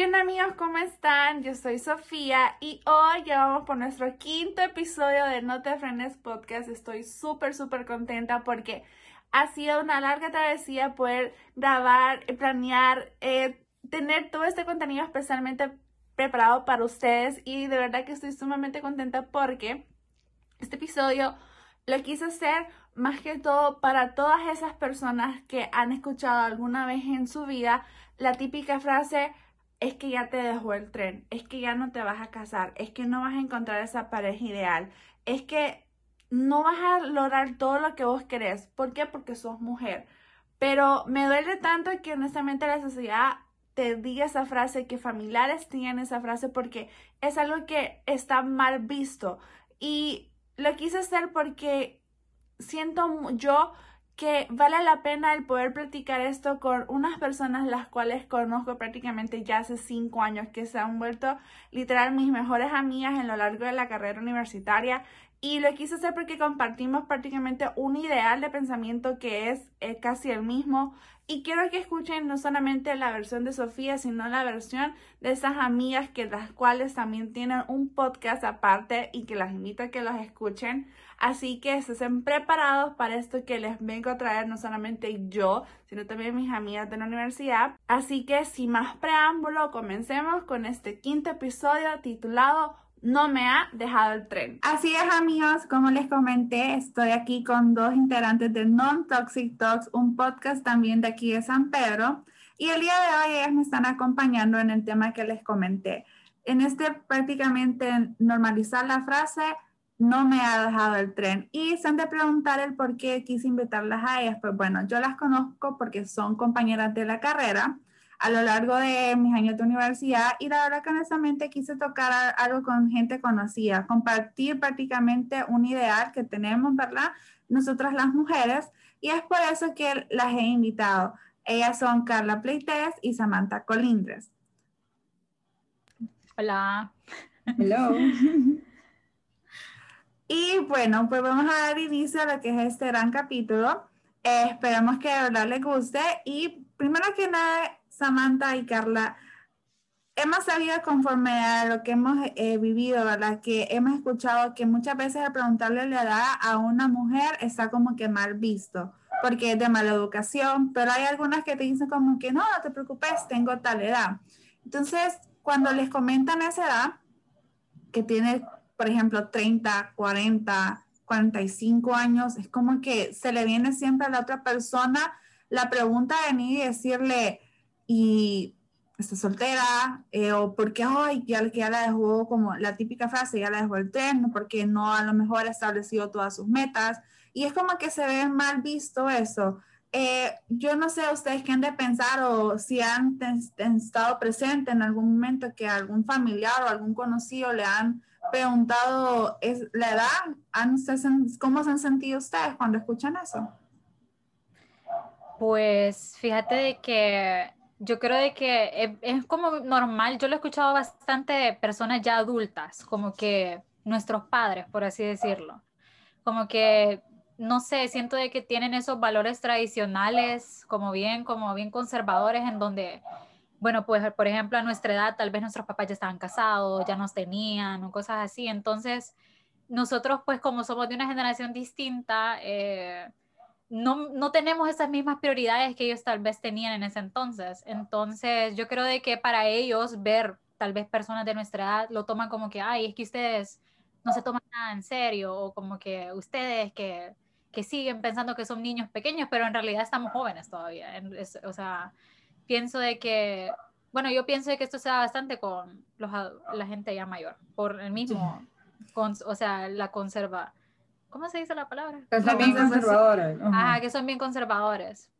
¿Qué onda amigos? ¿Cómo están? Yo soy Sofía y hoy ya vamos por nuestro quinto episodio de No te frenes podcast. Estoy súper, súper contenta porque ha sido una larga travesía poder grabar, planear, eh, tener todo este contenido especialmente preparado para ustedes y de verdad que estoy sumamente contenta porque este episodio lo quise hacer más que todo para todas esas personas que han escuchado alguna vez en su vida la típica frase es que ya te dejó el tren, es que ya no te vas a casar, es que no vas a encontrar esa pareja ideal, es que no vas a lograr todo lo que vos querés. ¿Por qué? Porque sos mujer. Pero me duele tanto que honestamente la sociedad te diga esa frase, que familiares tengan esa frase, porque es algo que está mal visto. Y lo quise hacer porque siento yo que vale la pena el poder practicar esto con unas personas las cuales conozco prácticamente ya hace cinco años, que se han vuelto literal mis mejores amigas en lo largo de la carrera universitaria. Y lo quise hacer porque compartimos prácticamente un ideal de pensamiento que es eh, casi el mismo. Y quiero que escuchen no solamente la versión de Sofía, sino la versión de esas amigas que las cuales también tienen un podcast aparte y que las invito a que los escuchen. Así que estén preparados para esto que les vengo a traer no solamente yo, sino también mis amigas de la universidad. Así que sin más preámbulo, comencemos con este quinto episodio titulado no me ha dejado el tren. Así es, amigos, como les comenté, estoy aquí con dos integrantes de Non Toxic Talks, un podcast también de aquí de San Pedro. Y el día de hoy ellas me están acompañando en el tema que les comenté. En este prácticamente normalizar la frase, no me ha dejado el tren. Y se han de preguntar el por qué quise invitarlas a ellas. Pues bueno, yo las conozco porque son compañeras de la carrera a lo largo de mis años de universidad y la verdad que honestamente quise tocar algo con gente conocida, compartir prácticamente un ideal que tenemos, ¿verdad? Nosotras las mujeres y es por eso que las he invitado. Ellas son Carla Pleites y Samantha Colindres. Hola. Hello. Y bueno, pues vamos a dar inicio a lo que es este gran capítulo. Eh, esperamos que de verdad les guste. Y primero que nada, Samantha y Carla, hemos sabido conforme a lo que hemos eh, vivido, ¿verdad? Que hemos escuchado que muchas veces al preguntarle la edad a una mujer está como que mal visto, porque es de mala educación, pero hay algunas que te dicen como que no, no te preocupes, tengo tal edad. Entonces, cuando les comentan esa edad, que tiene por ejemplo, 30, 40, 45 años, es como que se le viene siempre a la otra persona la pregunta de venir y decirle, y está soltera, eh, o porque, ay, ya, ya la dejó, como la típica frase, ya la dejó el tren, porque no a lo mejor ha establecido todas sus metas, y es como que se ve mal visto eso. Eh, yo no sé ustedes qué han de pensar o si han, han estado presentes en algún momento que algún familiar o algún conocido le han preguntado es la edad, ¿cómo se han sentido ustedes cuando escuchan eso? Pues fíjate de que yo creo de que es, como normal, yo lo he escuchado bastante de personas ya adultas, como que nuestros padres, por así decirlo, como que no sé, siento de que tienen esos valores tradicionales como bien, como bien conservadores en donde bueno, pues por ejemplo a nuestra edad tal vez nuestros papás ya estaban casados, ya nos tenían o cosas así. Entonces, nosotros pues como somos de una generación distinta, eh, no, no, tenemos esas mismas prioridades que ellos tal vez tenían en ese entonces. Entonces, yo creo de que para ellos ver tal vez personas de nuestra edad lo toman como que, ay, es que ustedes no se toman nada en serio o como que ustedes que, que siguen pensando que son niños pequeños, pero en realidad estamos jóvenes todavía. o sea, pienso de que, bueno, yo pienso de que esto se da bastante con los, la gente ya mayor, por el mismo, con, o sea, la conserva. ¿Cómo se dice la palabra? Que son bien conservadores. Ajá, que son bien conservadores.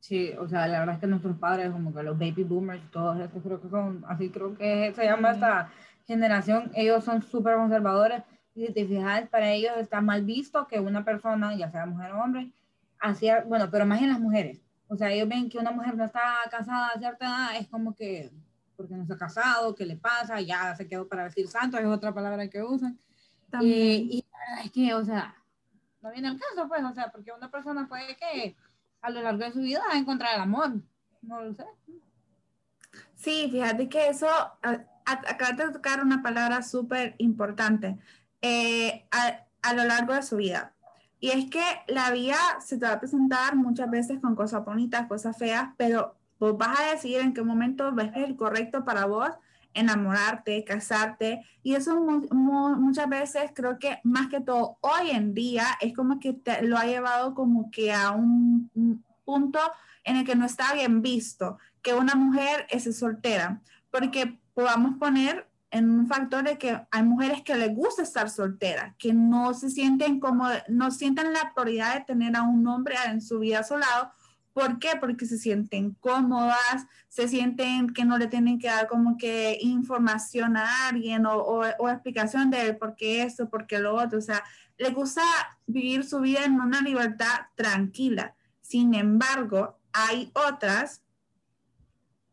Sí, o sea, la verdad es que nuestros padres, como que los baby boomers, todos estos creo que son, así creo que se llama esta generación, ellos son súper conservadores y te fijas, para ellos está mal visto que una persona, ya sea mujer o hombre, hacía, bueno, pero más en las mujeres, o sea, ellos ven que una mujer no está casada a cierta edad, es como que, porque no está casado, ¿qué le pasa? Ya se quedó para decir santo, es otra palabra que usan. Y, y, la verdad es que, o sea, no viene el caso, pues, o sea, porque una persona puede que a lo largo de su vida encontrar el amor, no lo sé. Sí, fíjate que eso, acabas de tocar una palabra súper importante eh, a, lo largo de su vida. Y es que la vida se te va a presentar muchas veces con cosas bonitas, cosas feas, pero vos vas a decidir en qué momento ves el correcto para vos enamorarte, casarte. Y eso muchas veces creo que más que todo hoy en día es como que te, lo ha llevado como que a un, un punto en el que no está bien visto que una mujer es soltera, porque podamos poner en un factor de que hay mujeres que les gusta estar soltera, que no se sienten como, no sienten la autoridad de tener a un hombre en su vida a su lado. ¿Por qué? Porque se sienten cómodas, se sienten que no le tienen que dar como que información a alguien o, o, explicación de por qué esto, por qué lo otro. O sea, les gusta vivir su vida en una libertad tranquila. Sin embargo, hay otras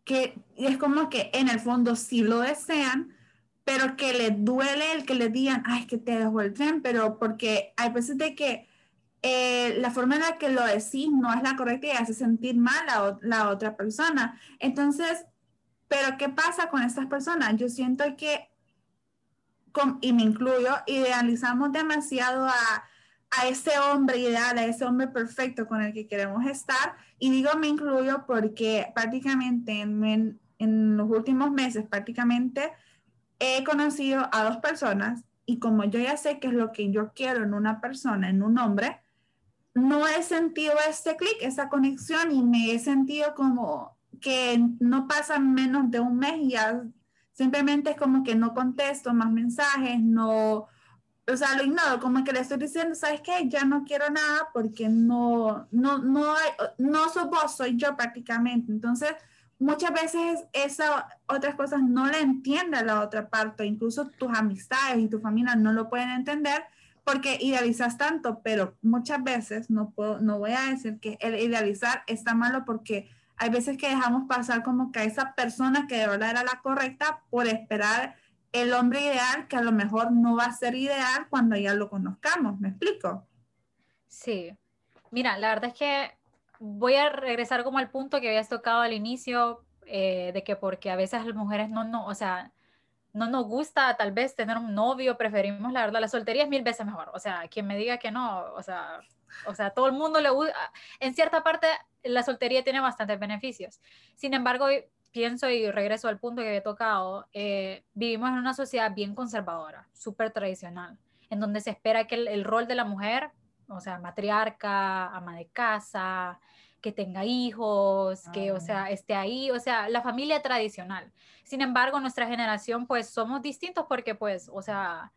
que es como que en el fondo sí lo desean, pero que les duele el que les digan, ay, que te dejó el tren, pero porque hay veces de que eh, la forma en la que lo decís no es la correcta y hace sentir mal a la otra persona. Entonces, pero ¿qué pasa con estas personas? Yo siento que, y me incluyo, idealizamos demasiado a, a ese hombre ideal, a ese hombre perfecto con el que queremos estar. Y digo me incluyo porque prácticamente en, en, los últimos meses, prácticamente he conocido a dos personas y como yo ya sé qué es lo que yo quiero en una persona, en un hombre, no he sentido este clic, esa conexión y me he sentido como que no pasa menos de un mes y ya simplemente es como que no contesto más mensajes, no, o sea, lo ignoro, como que le estoy diciendo, ¿sabes qué? Ya no quiero nada porque no, no, no, hay, no soy vos, soy yo prácticamente. Entonces, muchas veces esas otras cosas no le entiende la otra parte, incluso tus amistades y tu familia no lo pueden entender porque idealizas tanto, pero muchas veces no puedo, no voy a decir que el idealizar está malo porque hay veces que dejamos pasar como que a esa persona que de verdad era la correcta por esperar el hombre ideal que a lo mejor no va a ser ideal cuando ya lo conozcamos. ¿Me explico? Sí. Mira, la verdad es que voy a regresar como al punto que habías tocado al inicio, eh, de que porque a veces las mujeres no, no, o sea, no nos gusta tal vez tener un novio, preferimos la verdad, la soltería es mil veces mejor. O sea, quien me diga que no, o sea, o sea, todo el mundo le gusta, en cierta parte la soltería tiene bastantes beneficios. Sin embargo, pienso y regreso al punto que he tocado, eh, vivimos en una sociedad bien conservadora, súper tradicional, en donde se espera que el, rol de la mujer, o sea, matriarca, ama de casa, que tenga hijos, que, o sea, esté ahí, o sea, la familia tradicional. Sin embargo, nuestra generación, pues, somos distintos porque, pues, o sea,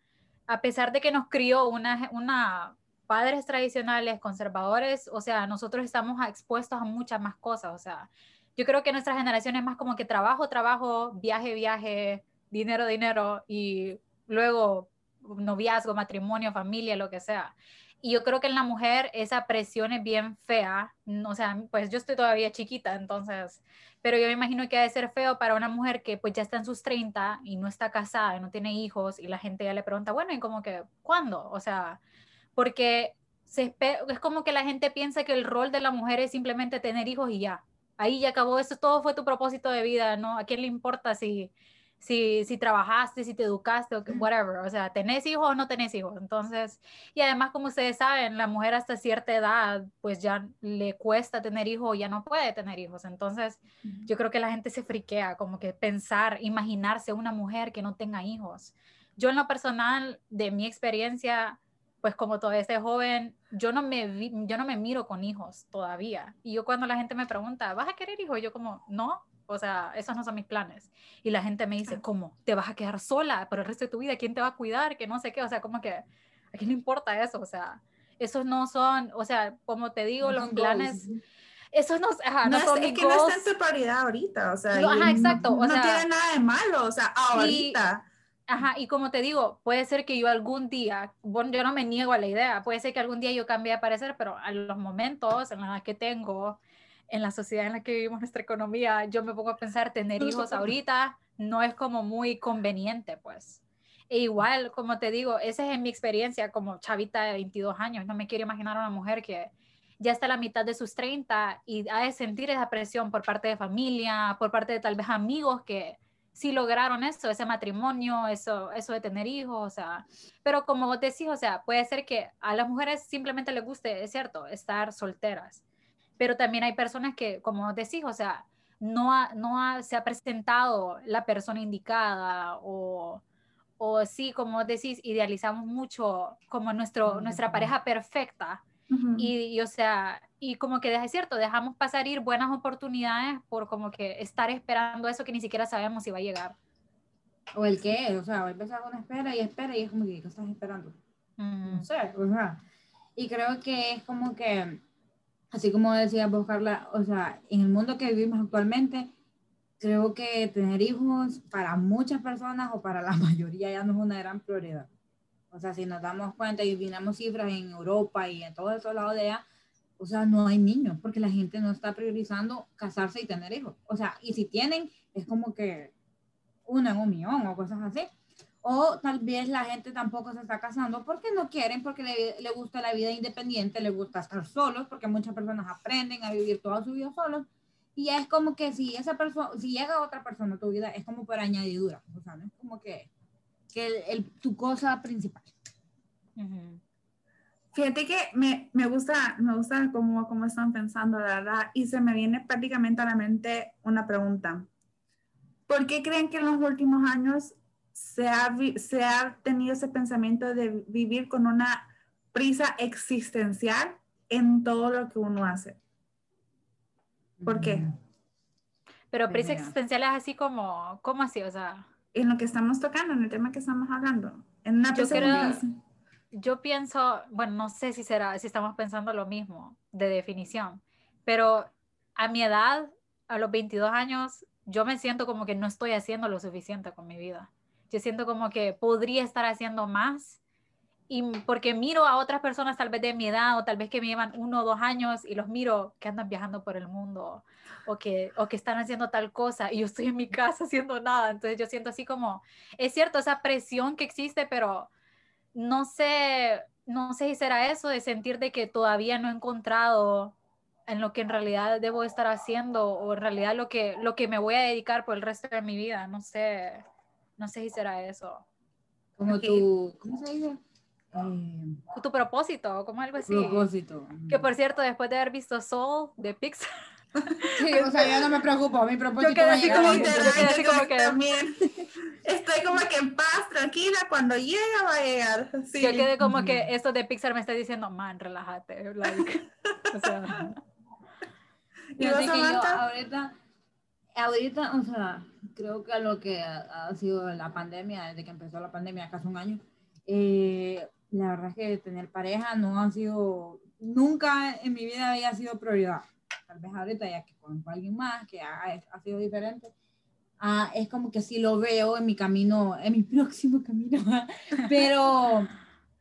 a pesar de que nos crió una, una padres tradicionales, conservadores, o sea, nosotros estamos expuestos a muchas más cosas, o sea, yo creo que nuestra generación es más como que trabajo, trabajo, viaje, viaje, dinero, dinero y luego noviazgo, matrimonio, familia, lo que sea. Y yo creo que en la mujer esa presión es bien fea. O sea, pues yo estoy todavía chiquita, entonces, pero yo me imagino que ha de ser feo para una mujer que pues ya está en sus 30 y no está casada, y no tiene hijos y la gente ya le pregunta, bueno, ¿y como que cuándo? O sea, porque se es como que la gente piensa que el rol de la mujer es simplemente tener hijos y ya ahí ya acabó, eso todo fue tu propósito de vida, ¿no? ¿A quién le importa si, si, si trabajaste, si te educaste o whatever? O sea, ¿tenés hijos o no tenés hijos? Entonces, y además, como ustedes saben, la mujer hasta cierta edad, pues ya le cuesta tener hijos o ya no puede tener hijos. Entonces, yo creo que la gente se friquea, como que pensar, imaginarse una mujer que no tenga hijos. Yo en lo personal, de mi experiencia, pues como todavía este joven, yo no, me yo no me miro con hijos todavía. Y yo cuando la gente me pregunta, ¿vas a querer hijos? Yo como, no, o sea, esos no son mis planes. Y la gente me dice, ¿cómo? ¿Te vas a quedar sola por el resto de tu vida? ¿Quién te va a cuidar? Que no sé qué, o sea, como que, ¿a quién le importa eso? O sea, esos no son, o sea, como te digo, los planes... Eso no, ajá, no, son es, que no está en tu prioridad ahorita, o sea, no, ajá, exacto, no, tiene nada de malo, o sea, ahorita. Ajá, y como te digo, puede ser que yo algún día, bueno, yo no me niego a la idea, puede ser que algún día yo cambie de parecer, pero a los momentos en los que tengo, en la sociedad en la que vivimos nuestra economía, yo me pongo a pensar, tener hijos ahorita no es como muy conveniente, pues. E igual, como te digo, esa es mi experiencia como chavita de 22 años, no me quiero imaginar a una mujer que ya está a la mitad de sus 30 y ha de sentir esa presión por parte de familia, por parte de tal vez amigos que sí lograron eso, ese matrimonio, eso, eso de tener hijos, o sea, pero como vos decís, o sea, puede ser que a las mujeres simplemente les guste, es cierto, estar solteras, pero también hay personas que, como decís, o sea, no, no se ha presentado la persona indicada o, o sí, como decís, idealizamos mucho como nuestro, nuestra pareja perfecta. y, o sea, y como que es cierto, dejamos pasar ir buenas oportunidades por como que estar esperando eso que ni siquiera sabemos si va a llegar. O el qué, o sea, a empezar una espera y espera y es como que, ¿qué estás esperando? No sé, o sea, y creo que es como que así como decía vos, Carla, o sea, en el mundo que vivimos actualmente, creo que tener hijos para muchas personas o para la mayoría ya no es una gran prioridad. O sea, si nos damos cuenta y miramos cifras en Europa y en todos esos lados de allá, o sea, no hay niños porque la gente no está priorizando casarse y tener hijos. O sea, y si tienen, es como que una en un millón o cosas así. O tal vez la gente tampoco se está casando porque no quieren, porque le, le, gusta la vida independiente, le gusta estar solos, porque muchas personas aprenden a vivir toda su vida solos. Y es como que si esa persona, si llega otra persona a tu vida, es como por añadidura. O sea, no es como que, que el, tu cosa principal. Fíjate que me, me, gusta, me gusta cómo, cómo están pensando, la verdad, y se me viene prácticamente a la mente una pregunta. ¿Por qué creen que en los últimos años se ha, se ha tenido ese pensamiento de vivir con una prisa existencial en todo lo que uno hace. ¿Por qué? Pero prisa existencial es así como, ¿cómo así? O sea... En lo que estamos tocando, en el tema que estamos hablando. En una yo, creo, yo pienso, bueno, no sé si será, si estamos pensando lo mismo de definición, pero a mi edad, a los 22 años, yo me siento como que no estoy haciendo lo suficiente con mi vida. Yo siento como que podría estar haciendo más y porque miro a otras personas tal vez de mi edad o tal vez que me llevan uno o dos años y los miro que andan viajando por el mundo o que, o que están haciendo tal cosa y yo estoy en mi casa haciendo nada. Entonces yo siento así como, es cierto, esa presión que existe, pero no sé, no sé si será eso de sentir de que todavía no he encontrado en lo que en realidad debo estar haciendo o en realidad lo que, lo que me voy a dedicar por el resto de mi vida. No sé. No sé si será eso. Como tu, ¿cómo se dice? Eh, tu propósito, como algo así. Propósito. Que por cierto, después de haber visto Soul de Pixar. Sí, o sea, ya no me preocupo, mi propósito. Yo quedé así como, así como que también. Estoy como que en paz, tranquila, cuando llega va a llegar. Sí. Yo quedé como que esto de Pixar me está diciendo, man, relájate. o sea. ¿Y yo, yo ahorita, ahorita, o sea, creo que lo que ha, sido la pandemia, desde que empezó la pandemia, casi un año, eh, la verdad es que tener pareja no ha sido, nunca en mi vida había sido prioridad. Tal vez ahorita ya que a alguien más que ha, ha sido diferente, ah, es como que sí lo veo en mi camino, en mi próximo camino, pero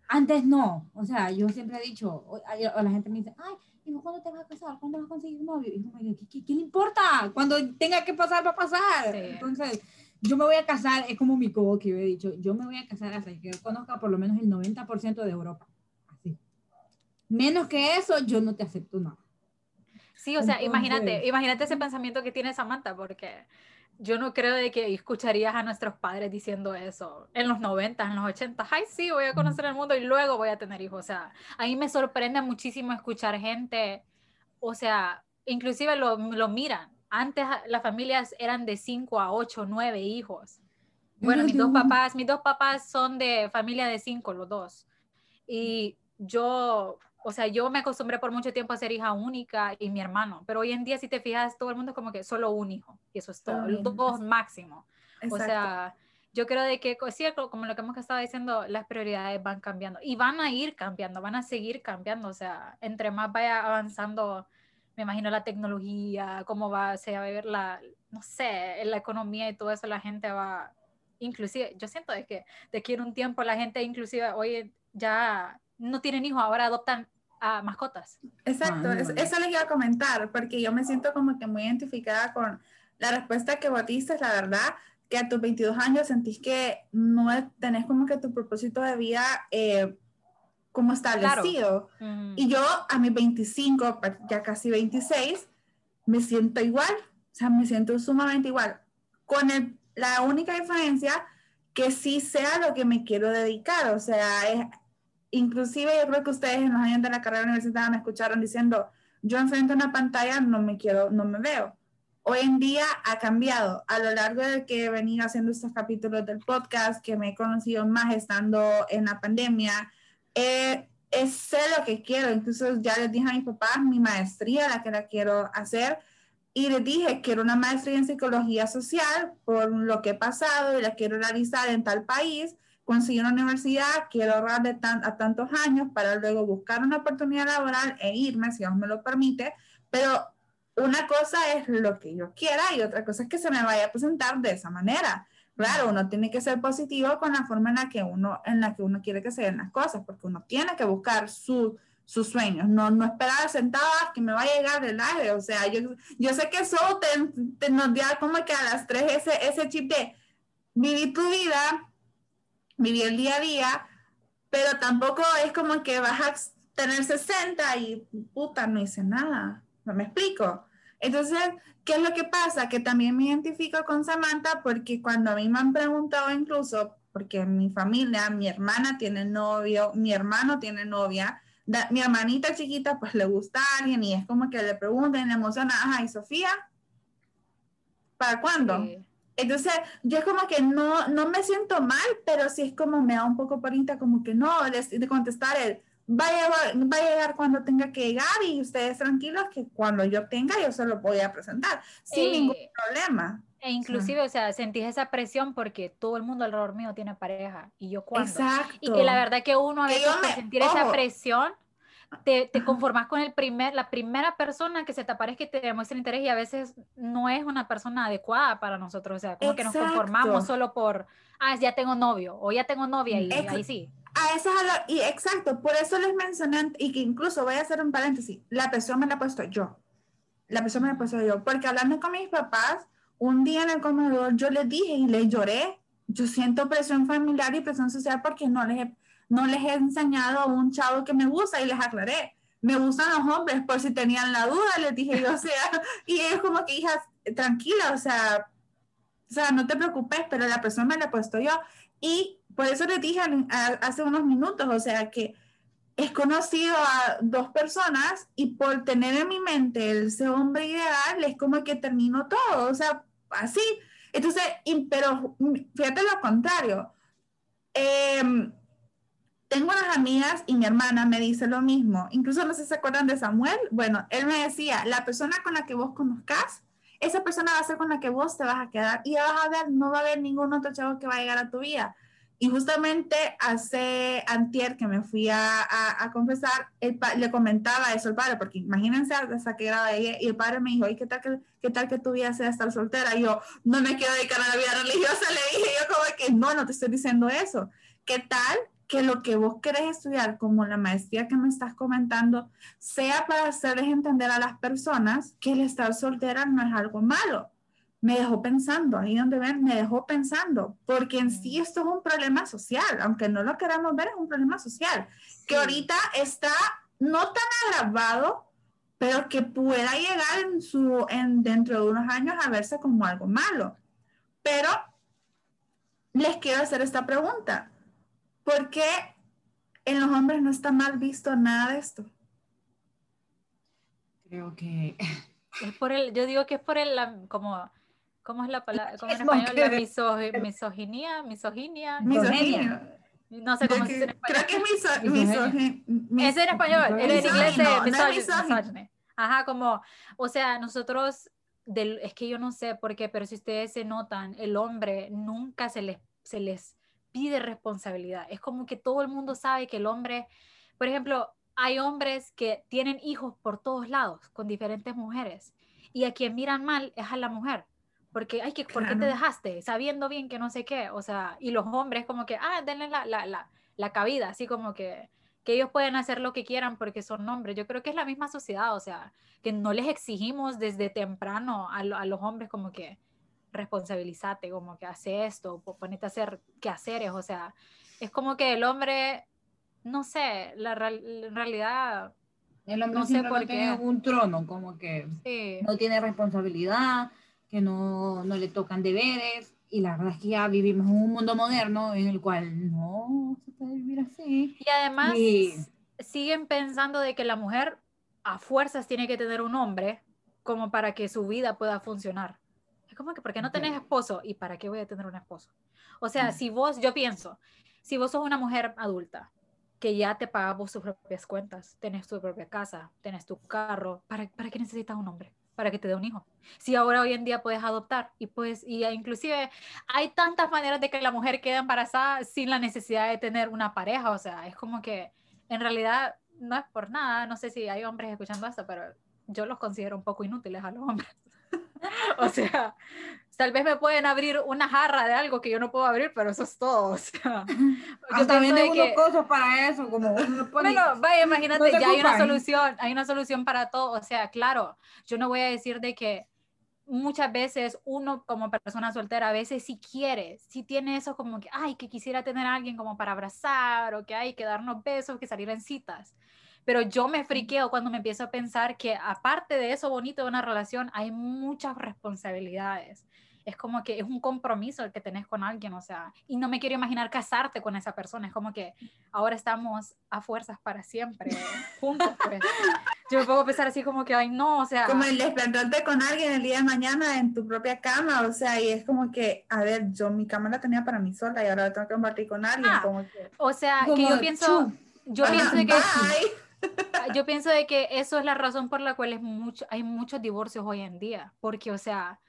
antes no. O sea, yo siempre he dicho, o la gente me dice, ay, ¿cuándo te vas a casar? ¿Cuándo vas a conseguir novio? Y yo, ¿qué, qué, le importa? Cuando tenga que pasar, va a pasar. Entonces, yo me voy a casar, es como mi cobo que yo he dicho, yo me voy a casar hasta que conozca por lo menos el 90% de Europa. Así. Menos que eso, yo no te acepto nada. Sí, o sea, imagínate, imagínate ese pensamiento que tiene Samantha, porque yo no creo de que escucharías a nuestros padres diciendo eso en los 90, en los 80. Ay, sí, voy a conocer el mundo y luego voy a tener hijos. O sea, a mí me sorprende muchísimo escuchar gente, o sea, inclusive lo, lo miran. Antes las familias eran de 5 a 8, 9 hijos. Bueno, mis dos papás, mis dos papás son de familia de 5, los dos. Y yo o sea, yo me acostumbré por mucho tiempo a ser hija única y mi hermano, pero hoy en día si te fijas, todo el mundo es como que solo un hijo, y eso es todo, los dos máximo. O sea, yo creo de que, sí, como lo que hemos estado diciendo, las prioridades van cambiando y van a ir cambiando, van a seguir cambiando, o sea, entre más vaya avanzando, me imagino la tecnología, cómo va, se va a ver la, no sé, la economía y todo eso, la gente va, inclusive, yo siento de que de que en un tiempo la gente inclusive hoy ya no tienen hijos, ahora adoptan a mascotas. Exacto, eso, les iba a comentar, porque yo me siento como que muy identificada con la respuesta que vos la verdad, que a tus 22 años sentís que no tenés como que tu propósito de vida eh, como establecido. Ujú. Y yo a mis 25, ya casi 26, me siento igual, o sea, me siento sumamente igual, con el- la única diferencia que sí sea lo que me quiero dedicar, o sea, es, inclusive yo creo que ustedes en los años de la carrera universitaria me escucharon diciendo, yo enfrente a una pantalla no me quiero, no me veo. Hoy en día ha cambiado. A lo largo de que he venido haciendo estos capítulos del podcast, que me he conocido más estando en la pandemia, es sé lo que quiero. Incluso ya les dije a mis papás mi maestría, la que la quiero hacer. Y les dije, quiero una maestría en psicología social por lo que he pasado y la quiero realizar en tal país. Conseguir una universidad, quiero ahorrar de tan, a tantos años para luego buscar una oportunidad laboral e irme, si Dios me lo permite. Pero una cosa es lo que yo quiera y otra cosa es que se me vaya a presentar de esa manera. Claro, uno tiene que ser positivo con la forma en la que uno, en la que uno quiere que se den las cosas, porque uno tiene que buscar su, sus sueños, no, no esperar sentada que me va a llegar el aire. O sea, yo, yo sé que eso te, te nos da como que a las tres ese, ese chip de vivir tu vida, vivir el día a día, pero tampoco es como que vas a tener 60 y puta, no hice nada. ¿No me explico? Entonces, ¿qué es lo que pasa? Que también me identifico con Samantha porque cuando a mí me han preguntado incluso, porque mi familia, mi hermana tiene novio, mi hermano tiene novia, mi hermanita chiquita pues le gusta a alguien y es como que le preguntan, le emociona, ajá, ¿y Sofía? ¿Para cuándo? Sí. Entonces, yo es como que no, no me siento mal, pero sí es como me da un poco porita, como que no, de, de contestar el, va a, llegar, va a llegar cuando tenga que llegar y ustedes tranquilos que cuando yo tenga yo se lo voy a presentar sin Eh, ningún problema. E inclusive, o sea, sentís esa presión porque todo el mundo alrededor mío tiene pareja y yo cuando. Exacto. Y que la verdad que uno a veces me- sentir esa ojo. presión te, te conformas con el primer, la primera persona que se te aparezca y te demuestra interés y a veces no es una persona adecuada para nosotros, o sea, como que nos conformamos Exacto. solo por, ah, ya tengo novio o ya tengo novia y Ex- ahí sí. A eso es a lo- y exacto, por eso les mencioné, y que incluso voy a hacer un paréntesis, la presión me la he puesto yo. La presión me la he puesto yo, porque hablando con mis papás, un día en el comedor yo les dije y les lloré, yo siento presión familiar y presión social porque no les he, no les he enseñado a un chavo que me gusta y les aclaré. Me gustan los hombres, por si tenían la duda, les dije yo, o sea, y es como que, hijas, tranquila, o sea, o sea, no te preocupes, pero la presión me la he puesto yo. Y por eso les dije hace unos minutos, o sea, que he conocido a dos personas y por tener en mi mente ese hombre ideal, es como que termino todo, o sea, así. Entonces, pero fíjate lo contrario. Em, tengo unas amigas y mi hermana me dice lo mismo. Incluso no sé si se acuerdan de Samuel. Bueno, él me decía, la persona con la que vos conozcas, esa persona va a ser con la que vos te vas a quedar y ya vas a ver, no va a haber ningún otro chavo que va a llegar a tu vida. Y justamente hace antier que me fui a, a, a confesar, le comentaba eso al padre, porque imagínense hasta qué grado y el padre me dijo, ¿y qué tal que, qué tal que tu vida sea estar soltera? Y yo, no me quiero dedicar a la vida religiosa, le dije yo como que, no, no te estoy diciendo eso. ¿Qué tal que lo que vos querés estudiar, como la maestría que me estás comentando, sea para hacerles entender a las personas que el estar soltera no es algo malo? me dejó pensando, ahí donde ven, me dejó pensando, porque en sí esto es un problema social, aunque no lo queramos ver, es un problema social, que ahorita está no tan agravado, pero que pueda llegar en su, en, dentro de unos años a verse como algo malo. Pero les quiero hacer esta pregunta, ¿por qué en los hombres no está mal visto nada de esto? Creo que Es por el, yo digo que es por el, la- como, ¿cómo es la palabra? Como en español, la misogi- misoginia, misoginia, Misoginia. no sé cómo se dice en Creo español. que es miso- Misoginia. misogi- Es en español, en inglés es no misogyny. Ajá, como, o sea, nosotros, del, es que yo no sé por qué, pero si ustedes se notan, el hombre nunca se les, se les pide responsabilidad. Es como que todo el mundo sabe que el hombre, por ejemplo, hay hombres que tienen hijos por todos lados con diferentes mujeres y a quien miran mal es a la mujer. Porque, ay, que, ¿por qué te Claro. dejaste? Sabiendo bien que no sé qué. O sea, y los hombres como que, ah, denle la, la, la, la cabida, así como que, que ellos pueden hacer lo que quieran porque son hombres. Yo creo que es la misma sociedad, o sea, que no les exigimos desde temprano a, lo- a los hombres como que responsabilizate, como que hace esto, po- ponete a hacer quehaceres, o sea, es como que el hombre no sé, la en realidad, El hombre No sé por tiene qué. un trono, como que sí. no tiene responsabilidad, que no, no le tocan deberes. Y la verdad es que ya vivimos en un mundo moderno en el cual no se puede vivir así. Y además Sí. siguen pensando de que la mujer a fuerzas tiene que tener un hombre como para que su vida pueda funcionar. Es como que, ¿por qué no tenés esposo? ¿Y para qué voy a tener un esposo? O sea, si vos, yo pienso, si vos sos una mujer adulta, que ya te pagas vos tus propias cuentas, tenés tu propia casa, tenés tu carro, ¿para, para qué necesitas un hombre? Para que te dé un hijo. Si ahora hoy en día puedes adoptar y pues, y inclusive hay tantas maneras de que la mujer quede embarazada sin la necesidad de tener una pareja, o sea, es como que en realidad no es por nada, no sé si hay hombres escuchando esto, pero yo los considero un poco inútiles a los hombres. o sea, tal vez me pueden abrir una jarra de algo que yo no puedo abrir, pero eso es todo, o sea, yo unos que cosas para eso, como bueno, vaya, imagínate, no ya hay una solución, hay una solución para todo. O sea, claro, yo no voy a decir de que muchas veces uno como persona soltera a veces si quiere, si tiene eso como que, ay, que quisiera tener a alguien como para abrazar o que hay que darnos besos, que salir en citas. Pero yo me friqueo cuando me empiezo a pensar que aparte de eso bonito de una relación, hay muchas responsabilidades. Es como que es un compromiso el que tenés con alguien, o sea, y no me quiero imaginar casarte con esa persona. Es como que ahora estamos a fuerzas para siempre juntos. Pues. Yo me puedo pensar así como que, ay, no, o sea, Como el despertarte con alguien el día de mañana en tu propia cama, o sea, y es como que, a ver, yo mi cama la tenía para mí sola y ahora la tengo que compartir con alguien, Ah, como que... o sea, que como yo pienso, chu. yo pienso que bye. Yo pienso de que eso es la razón por la cual es mucho, hay muchos divorcios hoy en día, porque, o sea,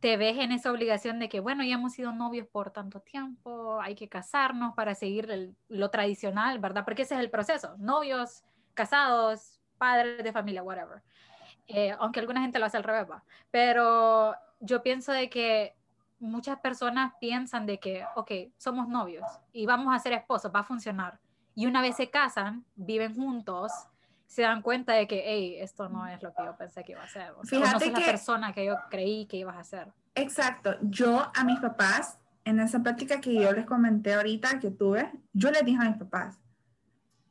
te ves en esa obligación de que, bueno, ya hemos sido novios por tanto tiempo, hay que casarnos para seguir lo tradicional, ¿verdad? Porque ese es el proceso, novios, casados, padres de familia, whatever. Eh, aunque alguna gente lo hace al revés, va. Pero yo pienso de que muchas personas piensan de que, ok, somos novios y vamos a ser esposos, va a funcionar. Y una vez se casan, viven juntos, se dan cuenta de que, hey, esto no es lo que yo pensé que iba a ser. O sea, no la persona que yo creí que ibas a ser. Exacto. Yo a mis papás, en esa práctica que yo les comenté ahorita que tuve, yo les dije a mis papás,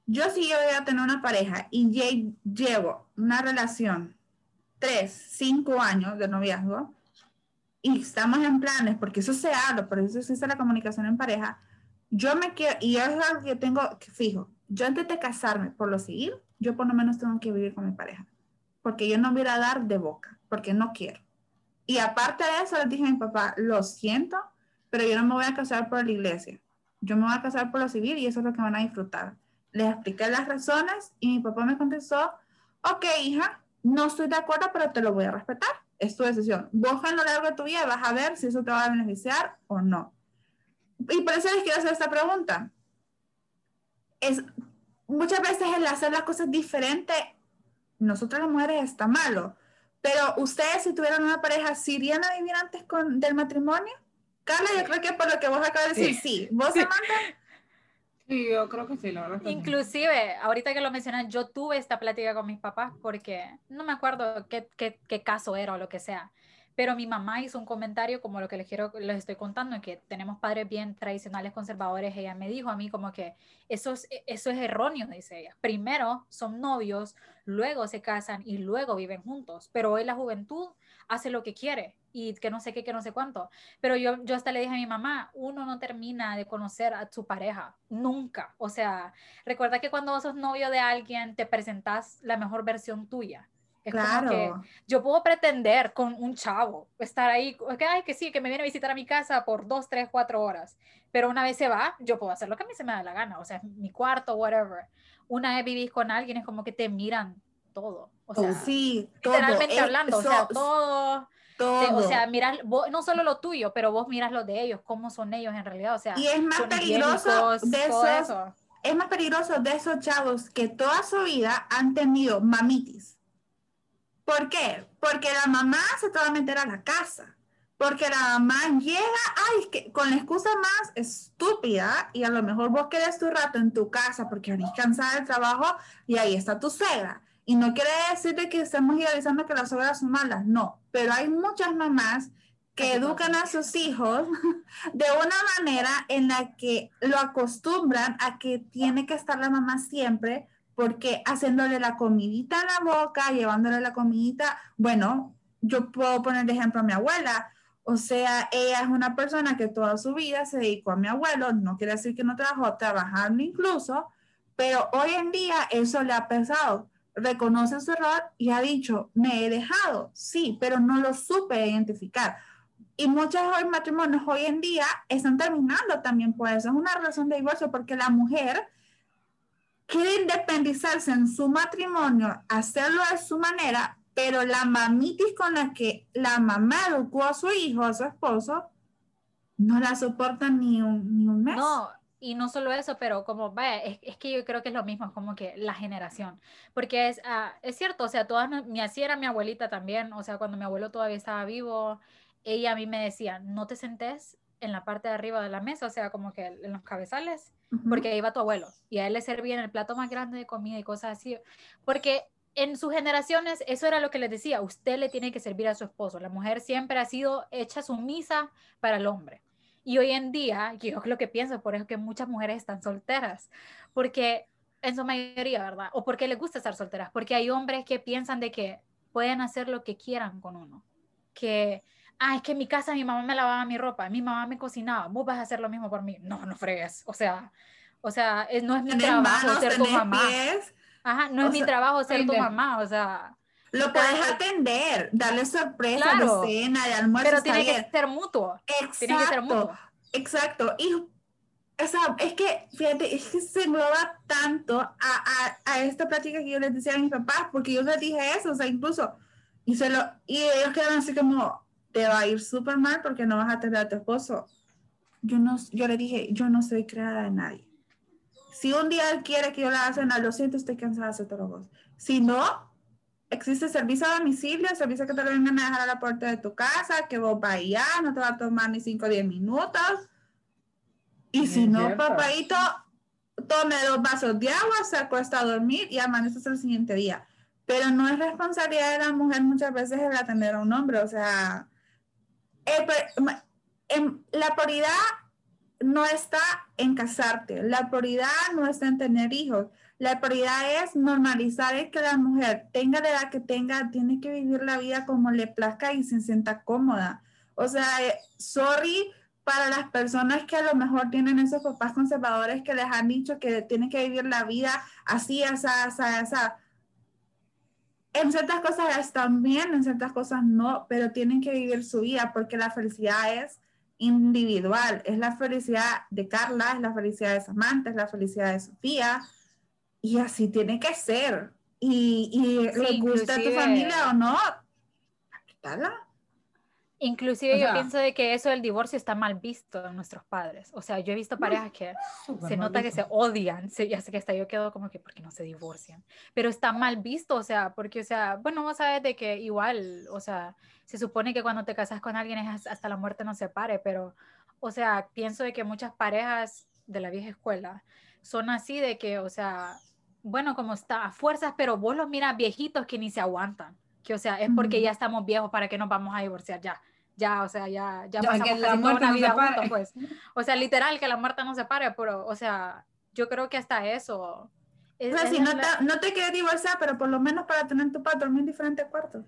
yo si yo voy a tener una pareja y lle- llevo una relación tres, cinco años de noviazgo y estamos en planes, porque eso se habla, por eso existe la comunicación en pareja, yo me quiero, y es algo que tengo que fijo, yo antes de casarme por lo civil, yo por lo menos tengo que vivir con mi pareja, porque yo no voy a dar de boca, porque no quiero. Y aparte de eso, les dije a mi papá, lo siento, pero yo no me voy a casar por la iglesia. Yo me voy a casar por lo civil y eso es lo que van a disfrutar. Les expliqué las razones y mi papá me contestó, ok, hija, no estoy de acuerdo, pero te lo voy a respetar. Es tu decisión. Vos lo largo de tu vida vas a ver si eso te va a beneficiar o no. Y por eso les quiero hacer esta pregunta. Es, muchas veces el hacer las cosas diferentes, nosotros las mujeres está malo. Pero ustedes, si tuvieran una pareja, ¿se irían a vivir antes con, del matrimonio? Carla, yo creo que por lo que vos acabas de decir, sí. ¿Vos, Samantha? Sí, yo creo que sí, la verdad. que sí. Inclusive, ahorita que lo mencionas, yo tuve esta plática con mis papás porque no me acuerdo qué, qué, qué caso era o lo que sea, pero mi mamá hizo un comentario como lo que les quiero, les estoy contando, que tenemos padres bien tradicionales, conservadores, ella me dijo a mí como que eso es, eso es erróneo, dice ella. Primero son novios, luego se casan y luego viven juntos, pero hoy la juventud hace lo que quiere y que no sé qué, que no sé cuánto. Pero yo, yo hasta le dije a mi mamá, uno no termina de conocer a su pareja, nunca. O sea, recuerda que cuando sos novio de alguien, te presentas la mejor versión tuya. Es como que Claro. yo puedo pretender con un chavo, estar ahí, que, ay, que sí, que me viene a visitar a mi casa por dos, tres, cuatro horas, pero una vez se va, yo puedo hacer lo que a mí se me da la gana, o sea, mi cuarto, whatever. Una vez vivís con alguien, es como que te miran todo, o sea, Sí, todo. literalmente Eh, hablando, o sea, todo, todo. te- o sea, miras, vos- no solo lo tuyo, pero vos miras lo de ellos, cómo son ellos en realidad, o sea, y es más peligroso de todo esos, eso. es más peligroso de esos chavos que toda su vida han tenido mamitis. ¿Por qué? Porque la mamá se te va a meter a la casa. Porque la mamá llega, ay, que con la excusa más estúpida, y a lo mejor vos querés tu rato en tu casa porque venís cansada del trabajo y ahí está tu suegra. Y no quiere decir de que estemos idealizando que las suegras son malas, no, pero hay muchas mamás que educan a sus hijos de una manera en la que lo acostumbran a que tiene que estar la mamá siempre, porque haciéndole la comidita en la boca, llevándole la comidita, bueno, yo puedo poner de ejemplo a mi abuela. O sea, ella es una persona que toda su vida se dedicó a mi abuelo, no quiere decir que no trabajó, trabajando incluso, pero hoy en día eso le ha pesado reconoce su error y ha dicho, me he dejado, sí, pero no lo supe identificar. Y muchos matrimonios hoy en día están terminando también por eso. Es una razón de divorcio porque la mujer quiere independizarse en su matrimonio, hacerlo de su manera, pero la mamitis con la que la mamá educó a su hijo, a su esposo, no la soporta ni un, ni un mes. No, y no solo eso, pero como, vaya, es, es, que yo creo que es lo mismo, como que la generación, porque es, uh, es cierto, o sea, todas, mi, así era mi abuelita también, o sea, cuando mi abuelo todavía estaba vivo, ella a mí me decía, no te sentes en la parte de arriba de la mesa, o sea, como que en los cabezales, uh -huh. porque ahí va tu abuelo, y a él le servían el plato más grande de comida y cosas así, porque en sus generaciones eso era lo que les decía, usted le tiene que servir a su esposo, la mujer siempre ha sido hecha sumisa para el hombre. Y hoy en día, yo es lo que pienso, por eso que muchas mujeres están solteras, porque en su mayoría, ¿verdad? O porque les gusta estar solteras, porque hay hombres que piensan de que pueden hacer lo que quieran con uno, que, ah, es que en mi casa mi mamá me lavaba mi ropa, mi mamá me cocinaba, vos vas a hacer lo mismo por mí. No, no fregues, o sea, o sea, es, no es mi trabajo manos, ser tu mamá. Pies? Ajá, no es mi trabajo ser tu mamá, o sea, lo puedes atender, darle sorpresa claro, de cena, de almuerzo. Pero tiene que ser mutuo. Exacto. Tiene que ser mutuo. Exacto. Y, o sea, es que, fíjate, es que se engloba tanto a, a, a, esta plática que yo les decía a mis papás, porque yo les dije eso, o sea, incluso, y, se lo, y ellos quedaron así como, te va a ir súper mal porque no vas a tener a tu esposo. Yo, no, yo le dije, yo no soy creada de nadie. Si un día él quiere que yo le haga cena, lo siento, estoy cansada de hacer vos. Si no, existe servicio a domicilio, servicio que te lo vengan a dejar a la puerta de tu casa, que vos vayas, no te va a tomar ni 5 o 10 minutos. Y si no, cierto. papadito, tome dos vasos de agua, se acuesta a dormir y amanece el siguiente día. Pero no es responsabilidad de la mujer muchas veces el atender a un hombre. O sea, la prioridad no está en casarte, la prioridad no está en tener hijos. La prioridad es normalizar el que la mujer tenga la edad que tenga, tiene que vivir la vida como le plazca y se sienta cómoda. O sea, eh, sorry para las personas que a lo mejor tienen esos papás conservadores que les han dicho que tienen que vivir la vida así, así, así, así. En ciertas cosas están bien, en ciertas cosas no, pero tienen que vivir su vida porque la felicidad es individual. Es la felicidad de Carla, es la felicidad de Samantha, es la felicidad de Sofía y así tiene que ser. Y, y sí, le gusta a tu familia o no, aceptala. Inclusive o sea, yo pienso de que eso del divorcio está mal visto en nuestros padres. O sea, yo he visto parejas que se nota que se odian. Se, ya sé que hasta yo quedo como que, ¿por qué no se divorcian? Pero está mal visto, o sea, porque, o sea, bueno, vos sabes de que igual, o sea, se supone que cuando te casas con alguien es hasta la muerte no se pare, pero, o sea, pienso de que muchas parejas de la vieja escuela son así de que, o sea, bueno, como está a fuerzas, pero vos los miras viejitos que ni se aguantan. Que, o sea, es porque ya estamos viejos para que nos vamos a divorciar ya. Ya, o sea, ya, ya, ya pasamos casi toda una vida juntos, pues. O sea, literal, que la muerte no se pare, pero, o sea, yo creo que hasta eso... Es, o sea, si no, la... te, no te quieres divorciar, pero por lo menos para tener tu padre dormir en diferentes cuartos.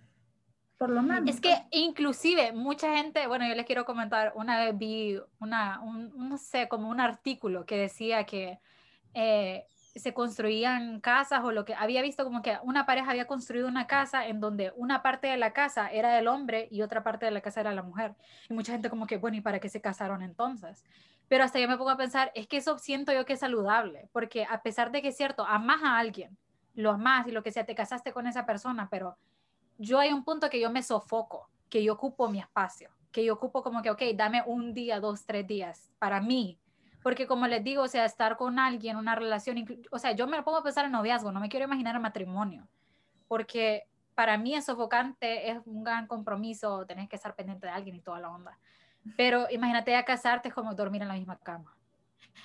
Por lo menos. Es que inclusive mucha gente, bueno, yo les quiero comentar, una vez vi una, un, no sé, como un artículo que decía que eh, se construían casas o lo que había visto como que una pareja había construido una casa en donde una parte de la casa era del hombre y otra parte de la casa era la mujer. Y mucha gente como que, bueno, ¿y para qué se casaron entonces? Pero hasta yo me pongo a pensar, es que eso siento yo que es saludable, porque a pesar de que es cierto, amas a alguien, lo amas y lo que sea, te casaste con esa persona, pero yo hay un punto que yo me sofoco, que yo ocupo mi espacio, que yo ocupo como que, ok, dame un día, dos, tres días para mí, porque como les digo, o sea, estar con alguien, una relación, o sea, yo me pongo a pensar en noviazgo, no me quiero imaginar el matrimonio, porque para mí es sofocante, es un gran compromiso, tenés que estar pendiente de alguien y toda la onda. Pero imagínate ya casarte es como dormir en la misma cama,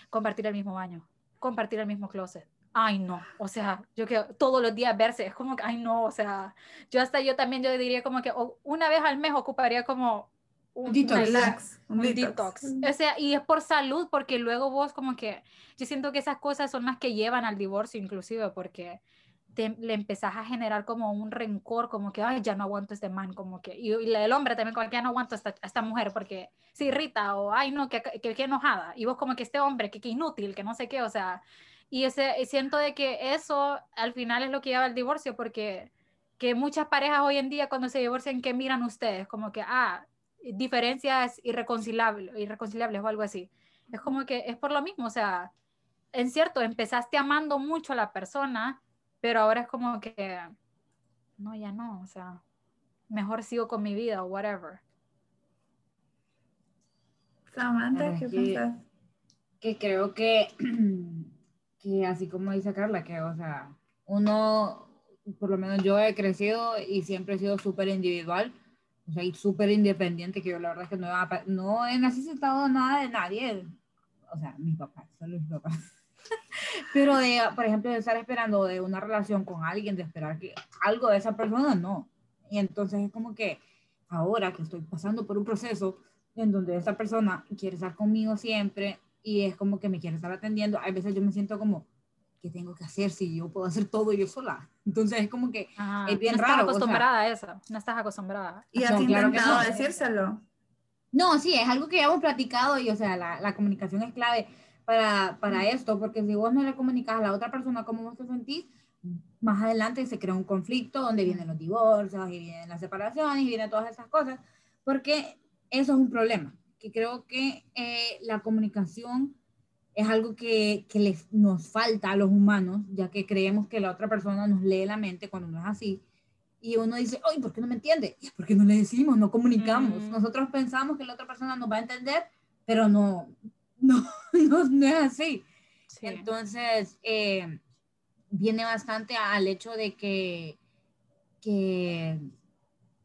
compartir el mismo baño, compartir el mismo closet. Ay, no, o sea, yo que todos los días verse, es como que, ay, no, o sea, yo hasta yo también, yo diría como que una vez al mes ocuparía como un Detox. Relax, un detox. O sea, y es por salud, porque luego vos como que, yo siento que esas cosas son las que llevan al divorcio inclusive, porque te, le empezás a generar como un rencor, como que, ay, ya no aguanto a este man, como que, y, y el hombre también como que ya no aguanto a esta, a esta mujer porque se irrita, o, ay, no, que, que, que enojada, y vos como que este hombre, que, que inútil, que no sé qué, o sea, y ese, siento de que eso al final es lo que lleva al divorcio, porque que muchas parejas hoy en día cuando se divorcian, ¿qué miran ustedes? Como que, ah, diferencias irreconciliables, irreconciliables o algo así. Es como que es por lo mismo, o sea, en cierto, empezaste amando mucho a la persona, pero ahora es como que, no, ya no, o sea, mejor sigo con mi vida o whatever. Samantha, ¿qué que- pensás? que creo que, que así como dice Carla, que, o sea, uno, por lo menos yo he crecido y siempre he sido súper individual, o sea, y súper independiente, que yo la verdad es que no, no he necesitado nada de nadie, o sea, mis papás, solo mis papás. Pero de, por ejemplo, de estar esperando de una relación con alguien, de esperar que algo de esa persona, no. Y entonces es como que ahora que estoy pasando por un proceso en donde esta persona quiere estar conmigo siempre y es como que me quiere estar atendiendo, a veces yo me siento como, ¿qué tengo que hacer si yo puedo hacer todo yo sola? Entonces es como que, Ajá, Es bien no raro, o estás sea- acostumbrada a eso, no estás acostumbrada. ¿Y has No, claro intentado no. decírselo? no, sí, es algo que ya hemos platicado y, o sea, la, la comunicación es clave para, para esto, porque si vos no le comunicas a la otra persona cómo vos te sentís, más adelante se crea un conflicto donde vienen los divorcios y vienen las separaciones y vienen todas esas cosas, porque eso es un problema, que creo que eh, la comunicación es algo que, que les, nos falta a los humanos, ya que creemos que la otra persona nos lee la mente cuando no es así. Y uno dice, ay, ¿por qué no me entiende? Y es porque no le decimos, no comunicamos. Mm. Nosotros pensamos que la otra persona nos va a entender, pero no, no, no, no es así. Sí. Entonces, eh, viene bastante al hecho de que, que,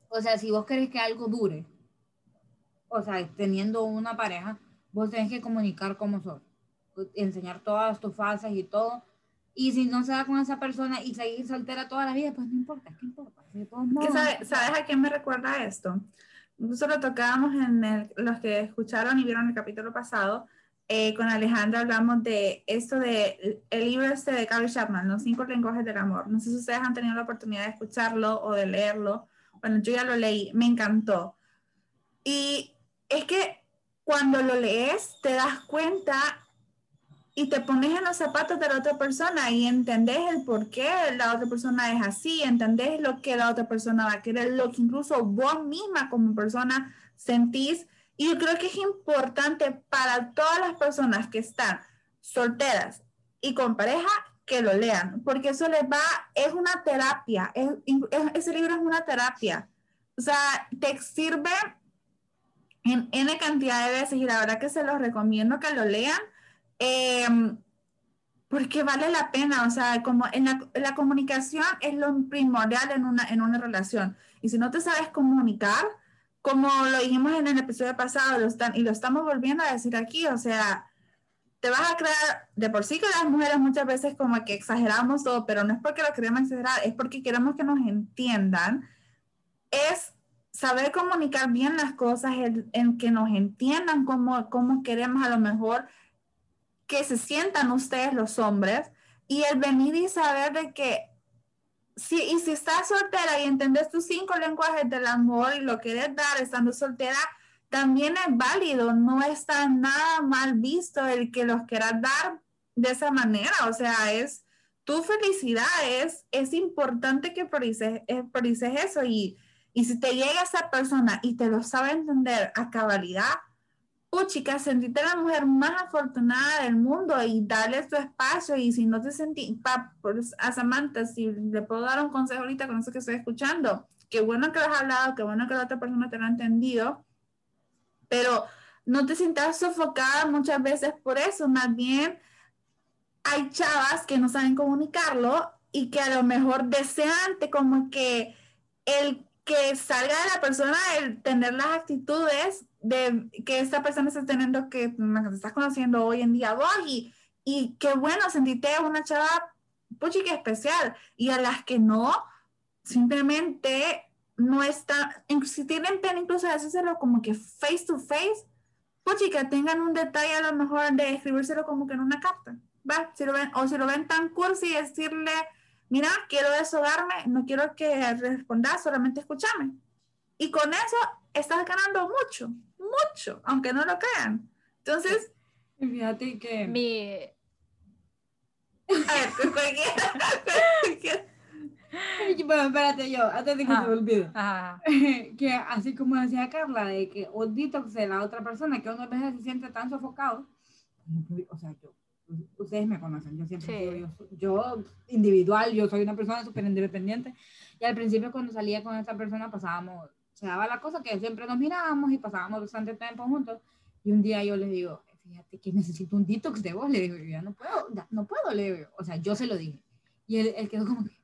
o sea, si vos querés que algo dure, o sea, teniendo una pareja, vos tenés que comunicar cómo sos, enseñar todas tus fases y todo. Y si no se da con esa persona y seguir soltera toda la vida, pues no importa, ¿qué importa? ¿Qué sabe- ¿Sabes a quién me recuerda esto? Nosotros lo tocábamos en el- los que escucharon y vieron el capítulo pasado. eh, con Alejandra hablamos de esto de el libro este de Carl Chapman, Los cinco lenguajes del amor. No sé si ustedes han tenido la oportunidad de escucharlo o de leerlo. Bueno, yo ya lo leí, me encantó. Y es que cuando lo lees te das cuenta y te pones en los zapatos de la otra persona y entendés el por qué la otra persona es así, entendés lo que la otra persona va a querer, lo que incluso vos misma como persona sentís. Y yo creo que es importante para todas las personas que están solteras y con pareja que lo lean, porque eso les va, es una terapia, es- es- ese libro es una terapia. O sea, te sirve en N cantidad de veces y la verdad que se los recomiendo que lo lean. Eh, porque vale la pena, o sea, como en la, la comunicación es lo primordial en una, en una relación. Y si no te sabes comunicar, como lo dijimos en el episodio pasado, lo están, y lo estamos volviendo a decir aquí, o sea, te vas a crear, de por sí que las mujeres muchas veces como que exageramos todo, pero no es porque lo queremos exagerar, es porque queremos que nos entiendan, es saber comunicar bien las cosas, en, que nos entiendan cómo, cómo queremos a lo mejor que se sientan ustedes los hombres y el venir y saber de que si, y si estás soltera y entendés tus cinco lenguajes del amor y lo quieres dar estando soltera, también es válido, no está nada mal visto el que los quieras dar de esa manera, o sea, es tu felicidad, es, es importante que priorices, eh, priorices eso y, y si te llega esa persona y te lo sabe entender a cabalidad, puchica, sentirte la mujer más afortunada del mundo y darle tu espacio y si no te sentí, pa, por, a Samantha, si le puedo dar un consejo ahorita con eso que estoy escuchando, qué bueno que lo has hablado, qué bueno que la otra persona te lo ha entendido, pero no te sientas sofocada muchas veces por eso, más bien hay chavas que no saben comunicarlo y que a lo mejor desean como que el que salga de la persona el tener las actitudes de que esta persona está teniendo que te estás conociendo hoy en día vos y, y qué bueno sentirte una chava puchica especial y a las que no simplemente no está, si tienen pena incluso hacérselo como que face to face, pues que tengan un detalle a lo mejor de escribírselo como que en una carta, ¿va? Si lo ven, o si lo ven tan cursi, decirle, mira, quiero deshogarme, no quiero que respondas, solamente escúchame. Y con eso estás ganando mucho, mucho, aunque no lo crean. Entonces, fíjate que... Mi... A ver, cualquiera, Bueno, espérate yo, antes de que se me olvide. Ajá. que así como decía Carla, de que un detox de la otra persona, que uno a veces se siente tan sofocado. O sea, yo, ustedes me conocen, yo siempre Sí. digo, yo, yo individual, yo soy una persona súper independiente. Y al principio cuando salía con esta persona pasábamos, se daba la cosa que siempre nos mirábamos y pasábamos bastante tiempo juntos. Y un día yo le digo, fíjate que necesito un detox de vos, le digo, yo ya no puedo, ya no puedo, le digo, o sea, yo se lo dije. Y él, él quedó como que,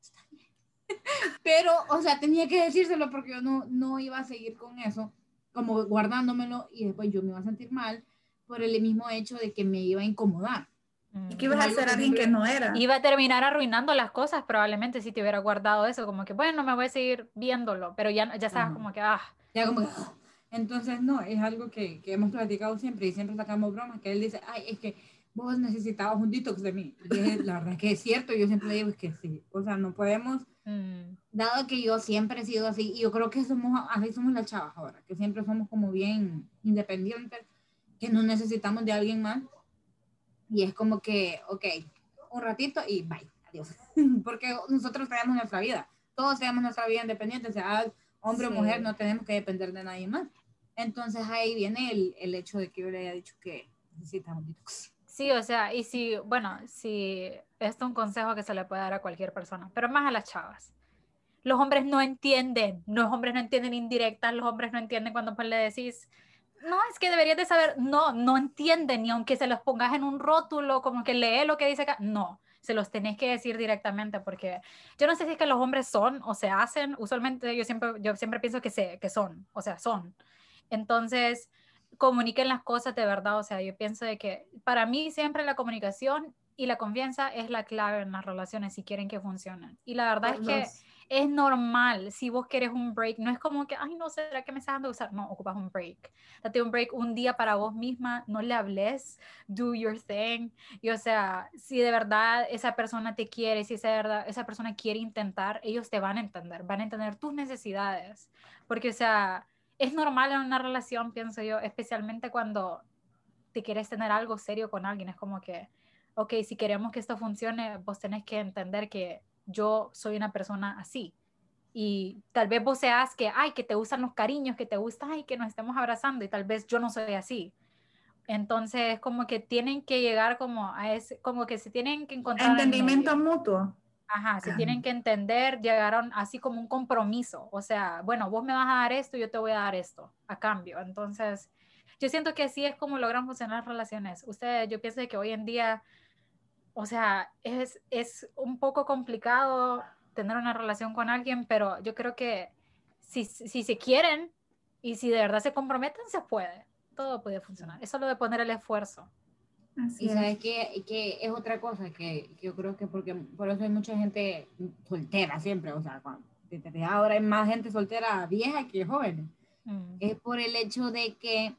está bien. Pero, o sea, tenía que decírselo porque yo no, no iba a seguir con eso, como guardándomelo y después yo me iba a sentir mal por el mismo hecho de que me iba a incomodar. Mm. y que ibas a que alguien que no era. Iba a terminar arruinando las cosas probablemente si te hubiera guardado eso, como que bueno, me voy a seguir viéndolo, pero ya, ya sabes Ajá. como que, ah, Ya como que, entonces, no, es algo que, que hemos platicado siempre y siempre sacamos bromas, que él dice, ay, es que vos necesitabas un detox de mí. Y es- la verdad es que es cierto, yo siempre digo es que sí. O sea, no podemos, mm, dado que yo siempre he sido así, y yo creo que somos, así somos las chavas ahora, que siempre somos como bien independientes, que no necesitamos de alguien más. Y es como que, ok, un ratito y bye, adiós. Porque nosotros tenemos nuestra vida, todos tenemos nuestra vida independiente, sea hombre o Sí. mujer, no tenemos que depender de nadie más. Entonces ahí viene el, el hecho de que yo le haya dicho que necesitamos detox. Sí, o sea, y si, bueno, si esto es un consejo que se le puede dar a cualquier persona, pero más a las chavas. Los hombres no entienden, los hombres no entienden indirectas, los hombres no entienden cuando pues le decís, no, es que deberías de saber, no, no entienden, ni aunque se los pongas en un rótulo, como que lee lo que dice acá, no, se los tenés que decir directamente, porque yo no sé si es que los hombres son o se hacen, usualmente yo siempre, yo siempre pienso que, se, que son, o sea, son. Entonces, comuniquen las cosas de verdad, o sea, yo pienso de que para mí siempre la comunicación y la confianza es la clave en las relaciones si quieren que funcionen. Y la verdad es que. Es normal si vos querés un break, no es como que, ay, no, ¿será que me estás dando usar? No, ocupas un break. Date un break un día para vos misma, no le hables, do your thing. Y o sea, si de verdad esa persona te quiere, si esa, verdad, esa persona quiere intentar, ellos te van a entender, van a entender tus necesidades. Porque, o sea, es normal en una relación, pienso yo, especialmente cuando te quieres tener algo serio con alguien. Es como que, ok, si queremos que esto funcione, vos tenés que entender que yo soy una persona así. Y tal vez vos seas que, ay, que te gustan los cariños, que te gusta, ay, que nos estemos abrazando, y tal vez yo no soy así. Entonces, como que tienen que llegar como a ese, como que se tienen que encontrar. en Entendimiento medio. mutuo. Ajá, se tienen que entender, llegaron así como un compromiso. O sea, bueno, vos me vas a dar esto, yo te voy a dar esto a cambio. Entonces, yo siento que así es como logran funcionar las relaciones. Ustedes, yo pienso que hoy en día, o sea, es, es un poco complicado tener una relación con alguien, pero yo creo que si, si se quieren y si de verdad se comprometen, se puede. Todo puede funcionar. Es solo de poner el esfuerzo. Así Y es. sabes que, que es otra cosa que, que yo creo que porque por eso hay mucha gente soltera siempre, o sea, cuando, desde ahora hay más gente soltera vieja que joven. Mm. Es por el hecho de que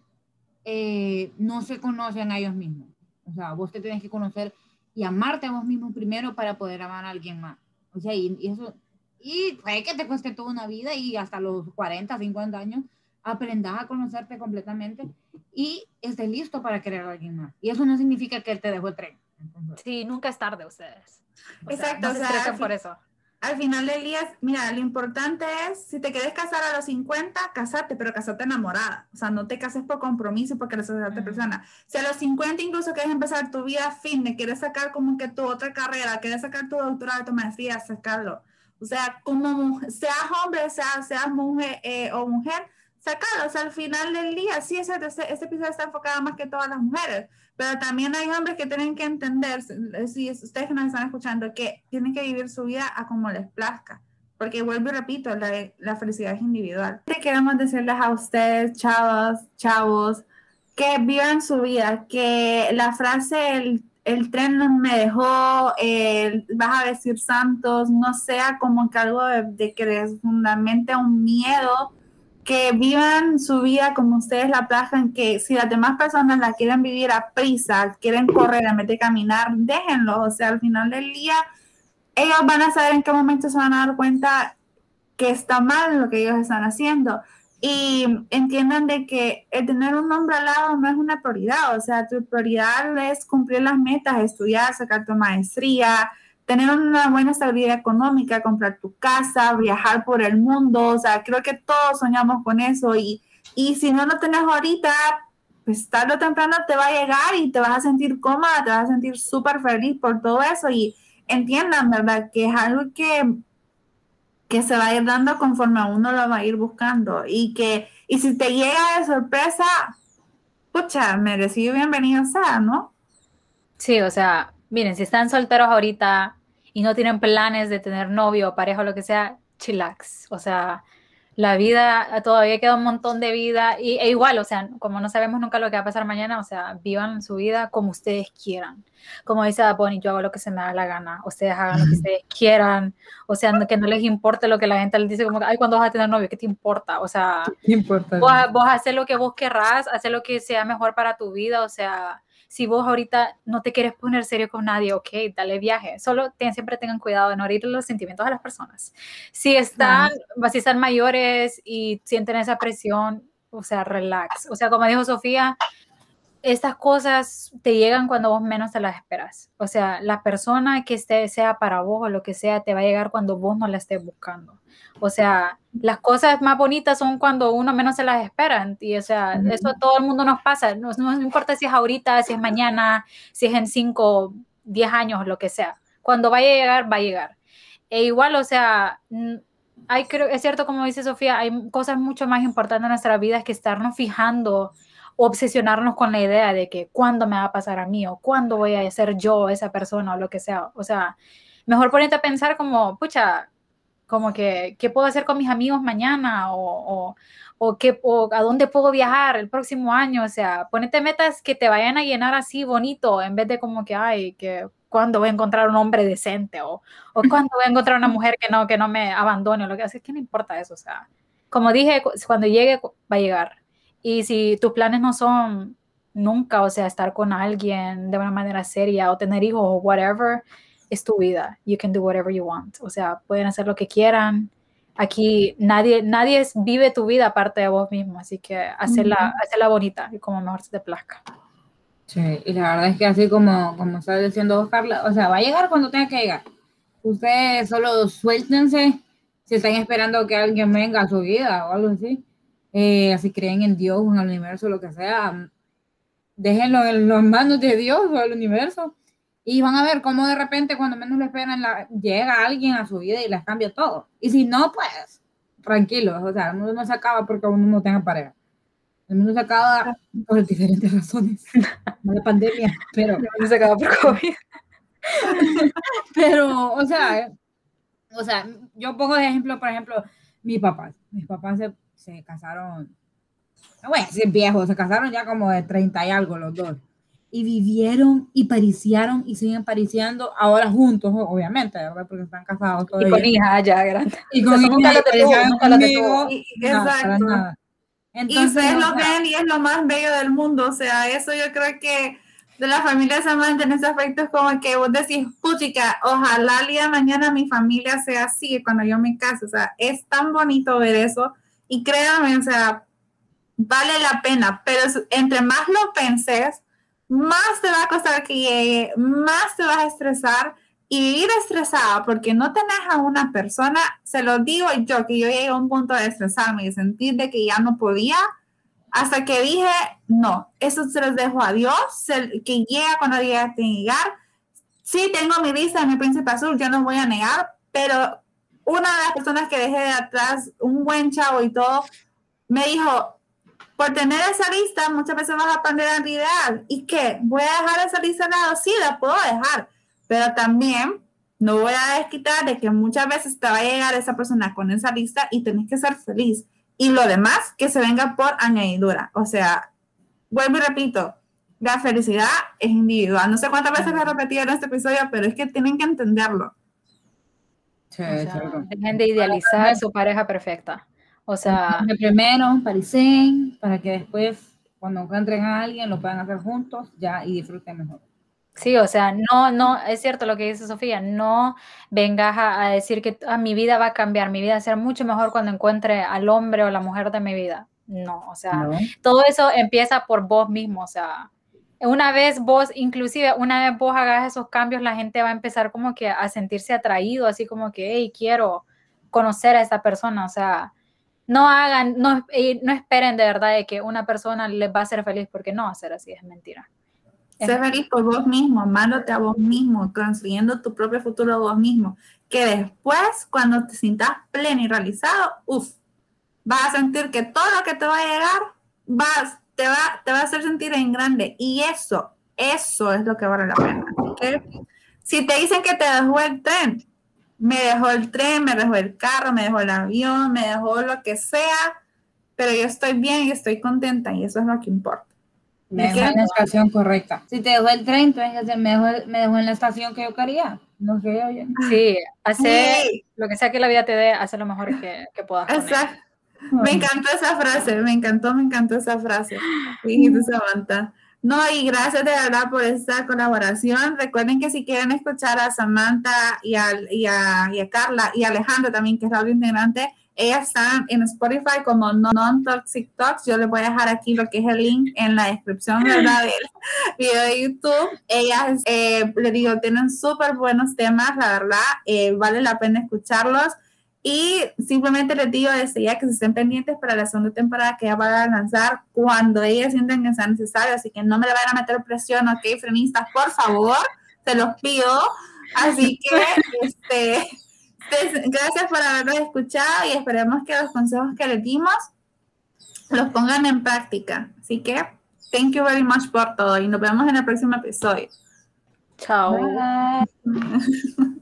eh, no se conocen a ellos mismos. O sea, vos te tienes que conocer y amarte a vos mismo primero para poder amar a alguien más. O sea, y, y eso, y puede que te cueste toda una vida y hasta los 40, 50 años aprendas a conocerte completamente y estés listo para querer a alguien más. Y eso no significa que él te dejó el tren. Entonces, Sí, nunca es tarde ustedes. O sea, Exacto, no o se sea, estresen al por eso. Al final del día, mira, lo importante es, si te quieres casar a los 50, casarte, pero casarte enamorada. O sea, no te cases por compromiso porque eres otra Ujú. persona. Si a los 50 incluso quieres empezar tu vida fin, de quieres sacar como que tu otra carrera, quieres sacar tu doctorado, tu maestría, sacarlo. O sea, como seas hombre, seas, seas mujer eh, o mujer, sacarlo. O sea, al final del día, sí, ese, ese, este episodio está enfocado más que todas las mujeres, pero también hay hombres que tienen que entender, si- ustedes que nos están escuchando, que tienen que vivir su vida a como les plazca. Porque vuelvo y repito, la, la felicidad es individual. Queremos decirles a ustedes, chavos, chavos, que vivan su vida, que la frase, el, el tren me dejó, eh, vas a decir santos, no sea como que algo de, que les fundamente un miedo, que vivan su vida como ustedes la plajan, que si las demás personas la quieren vivir a prisa, quieren correr en vez de caminar, déjenlo, o sea, al final del día, ellos van a saber en qué momento se van a dar cuenta que está mal lo que ellos están haciendo. Y entiendan de que el tener un hombre al lado no es una prioridad, o sea, tu prioridad es cumplir las metas, estudiar, sacar tu maestría, tener una buena estabilidad económica, comprar tu casa, viajar por el mundo, o sea, creo que todos soñamos con eso y, y si no lo tenés ahorita, pues tarde o temprano te va a llegar y te vas a sentir cómoda, te vas a sentir súper feliz por todo eso y entiendan, ¿verdad? Que es algo que que se va a ir dando conforme uno lo va a ir buscando y que, y si te llega de sorpresa, pucha, merecido bienvenido sea, ¿no? Sí, o sea, miren, si están solteros ahorita y no tienen planes de tener novio, pareja o lo que sea, chillax, o sea, la vida, todavía queda un montón de vida y, e igual, o sea, como no sabemos nunca lo que va a pasar mañana, o sea, vivan su vida como ustedes quieran. Como dice Bonnie, yo hago lo que se me da la gana, ustedes hagan lo que ustedes quieran, o sea, que no les importe lo que la gente les dice, como, ay, cuando vas a tener novio? ¿Qué te importa? O sea, importa? Vos, vos haces lo que vos querrás, hacer lo que sea mejor para tu vida, o sea, si vos ahorita no te quieres poner serio con nadie, ok, dale viaje. Solo siempre tengan cuidado de no herir los sentimientos de las personas. Si están, si están mayores y sienten esa presión, o sea, relax. O sea, como dijo Sofía, estas cosas te llegan cuando vos menos te las esperas. O sea, la persona que esté, sea para vos o lo que sea, te va a llegar cuando vos no la estés buscando. O sea, las cosas más bonitas son cuando uno menos se las espera. Y o sea, eso a todo el mundo nos pasa. No, no, importa si es ahorita, si es mañana, si es en 5, 10 años, lo que sea. Cuando vaya a llegar, va a llegar. E igual, o sea, hay, creo, es cierto, como dice Sofía, hay cosas mucho más importantes en nuestra vida que estarnos fijando obsesionarnos con la idea de que cuándo me va a pasar a mí o cuándo voy a ser yo esa persona o lo que sea. O sea, mejor ponerte a pensar como, pucha, como que, ¿qué puedo hacer con mis amigos mañana? O, o, qué, a dónde puedo viajar el próximo año. O sea, ponete metas que te vayan a llenar así bonito, en vez de como que, ay, que cuándo voy a encontrar un hombre decente o, o cuándo voy a encontrar una mujer que no, que no me abandone o lo que hace. ¿Qué no importa eso? O sea, como dije, cuando llegue, va a llegar. Y si tus planes no son nunca, o sea, estar con alguien de una manera seria o tener hijos o whatever, es tu vida. You can do whatever you want. O sea, pueden hacer lo que quieran. Aquí nadie, nadie vive tu vida aparte de vos mismo, así que hacerla, hacerla bonita y como mejor se te plazca. Sí, y la verdad es que así como, como está diciendo Carla, o sea, va a llegar cuando tenga que llegar. Ustedes solo suéltense si están esperando que alguien venga a su vida o algo así. Eh, si creen en Dios o en el universo, lo que sea, déjenlo en las manos de Dios o del universo y van a ver cómo de repente, cuando menos lo esperan, llega alguien a su vida y les cambia todo. Y si no, pues, tranquilos. O sea, el mundo no se acaba porque uno no tenga pareja. El mundo se acaba por diferentes razones. No la pandemia, pero. El mundo se acaba por COVID. pero, o sea, o sea, yo pongo de ejemplo, por ejemplo, mis papás. Mis papás se, se casaron, bueno, si viejos, se casaron ya como de 30 y algo los dos y vivieron y pariciaron y siguen pariciando ahora juntos, obviamente, ¿verdad? Porque están casados todavía. Y con hija ya grande. Y con hija. Exacto. Entonces, y ustedes lo ven y es lo más bello del mundo, o sea, eso yo creo que de la familia Samantha en ese aspecto es como que vos decís, puchica, ojalá el día mañana mi familia sea así cuando yo me case, o sea, es tan bonito ver eso y créanme, o sea, vale la pena, pero entre más lo penses, más te va a costar que llegue, más te vas a estresar y vivir estresada porque no tenés a una persona, se lo digo yo, que yo llegué a un punto de estresarme y sentir de que ya no podía, hasta que dije, no, eso se los dejo a Dios, que llega cuando llegue a llegar. Sí, tengo mi lista de mi príncipe azul, yo no voy a negar, pero una de las personas que dejé de atrás, un buen chavo y todo, me dijo, por tener esa lista, muchas veces vas a aprender a ideal. ¿Y qué? ¿Voy a dejar esa lista de lado? Sí, la puedo dejar, pero también no voy a desquitar de que muchas veces te va a llegar esa persona con esa lista y tenés que ser feliz. Y lo demás, que se venga por añadidura. O sea, vuelvo y repito, la felicidad es individual. No sé cuántas veces lo he repetido en este episodio, pero es que tienen que entenderlo. Sí, dejen de idealizar a su pareja perfecta. O sea, primero, parecen, para que después, cuando encuentren a alguien, lo puedan hacer juntos ya y disfruten mejor. Sí, o sea, no, no, es cierto lo que dice Sofía, no vengas a, decir que a ah, mi vida va a cambiar, mi vida va a ser mucho mejor cuando encuentre al hombre o la mujer de mi vida. No, o sea, todo eso empieza por vos mismo, o sea, una vez vos, inclusive una vez vos hagas esos cambios, la gente va a empezar como que a sentirse atraído, así como que, hey, quiero conocer a esa persona, o sea, no hagan, no, no esperen de verdad de que una persona les va a hacer feliz porque no va a ser así, es mentira. Sé feliz por vos mismo, amándote a vos mismo, construyendo tu propio futuro vos mismo, que después, cuando te sientas pleno y realizado, uff, vas a sentir que todo lo que te va a llegar, vas, te va, te va a hacer sentir en grande. Y eso, eso es lo que vale la pena. Si te dicen que te dejó el tren, me dejó el tren, me dejó el carro, me dejó el avión, me dejó lo que sea, pero yo estoy bien y estoy contenta y eso es lo que importa. Me dejó en la estación correcta. Si te dejó el tren, entonces me dejó, me dejó en la estación que yo quería. No sé, oye. Sí, hacer lo que sea que la vida te dé, hacer lo mejor que, que puedas. Exacto. Me encantó esa frase, me encantó, me encantó esa frase. Dijiste, Samantha. No, y gracias de verdad por esta colaboración. Recuerden que si quieren escuchar a Samantha y a, y a, y a Carla y a Alejandra también, que es la integrante, ellas están en Spotify como Non-Toxic Talks. Yo les voy a dejar aquí lo que es el link en la descripción ¿verdad? del video de YouTube. Ellas, eh, les digo, tienen súper buenos temas, la verdad. Eh, vale la pena escucharlos. Y simplemente les digo desde ya que se estén pendientes para la segunda temporada que ya van a lanzar cuando ellas sientan que sea necesario. Así que no me le vayan a meter presión, ok, frenistas, por favor, se los pido. Así que, este gracias por habernos escuchado y esperemos que los consejos que les dimos los pongan en práctica. Así que, thank you very much por todo y nos vemos en el próximo episodio. Chao.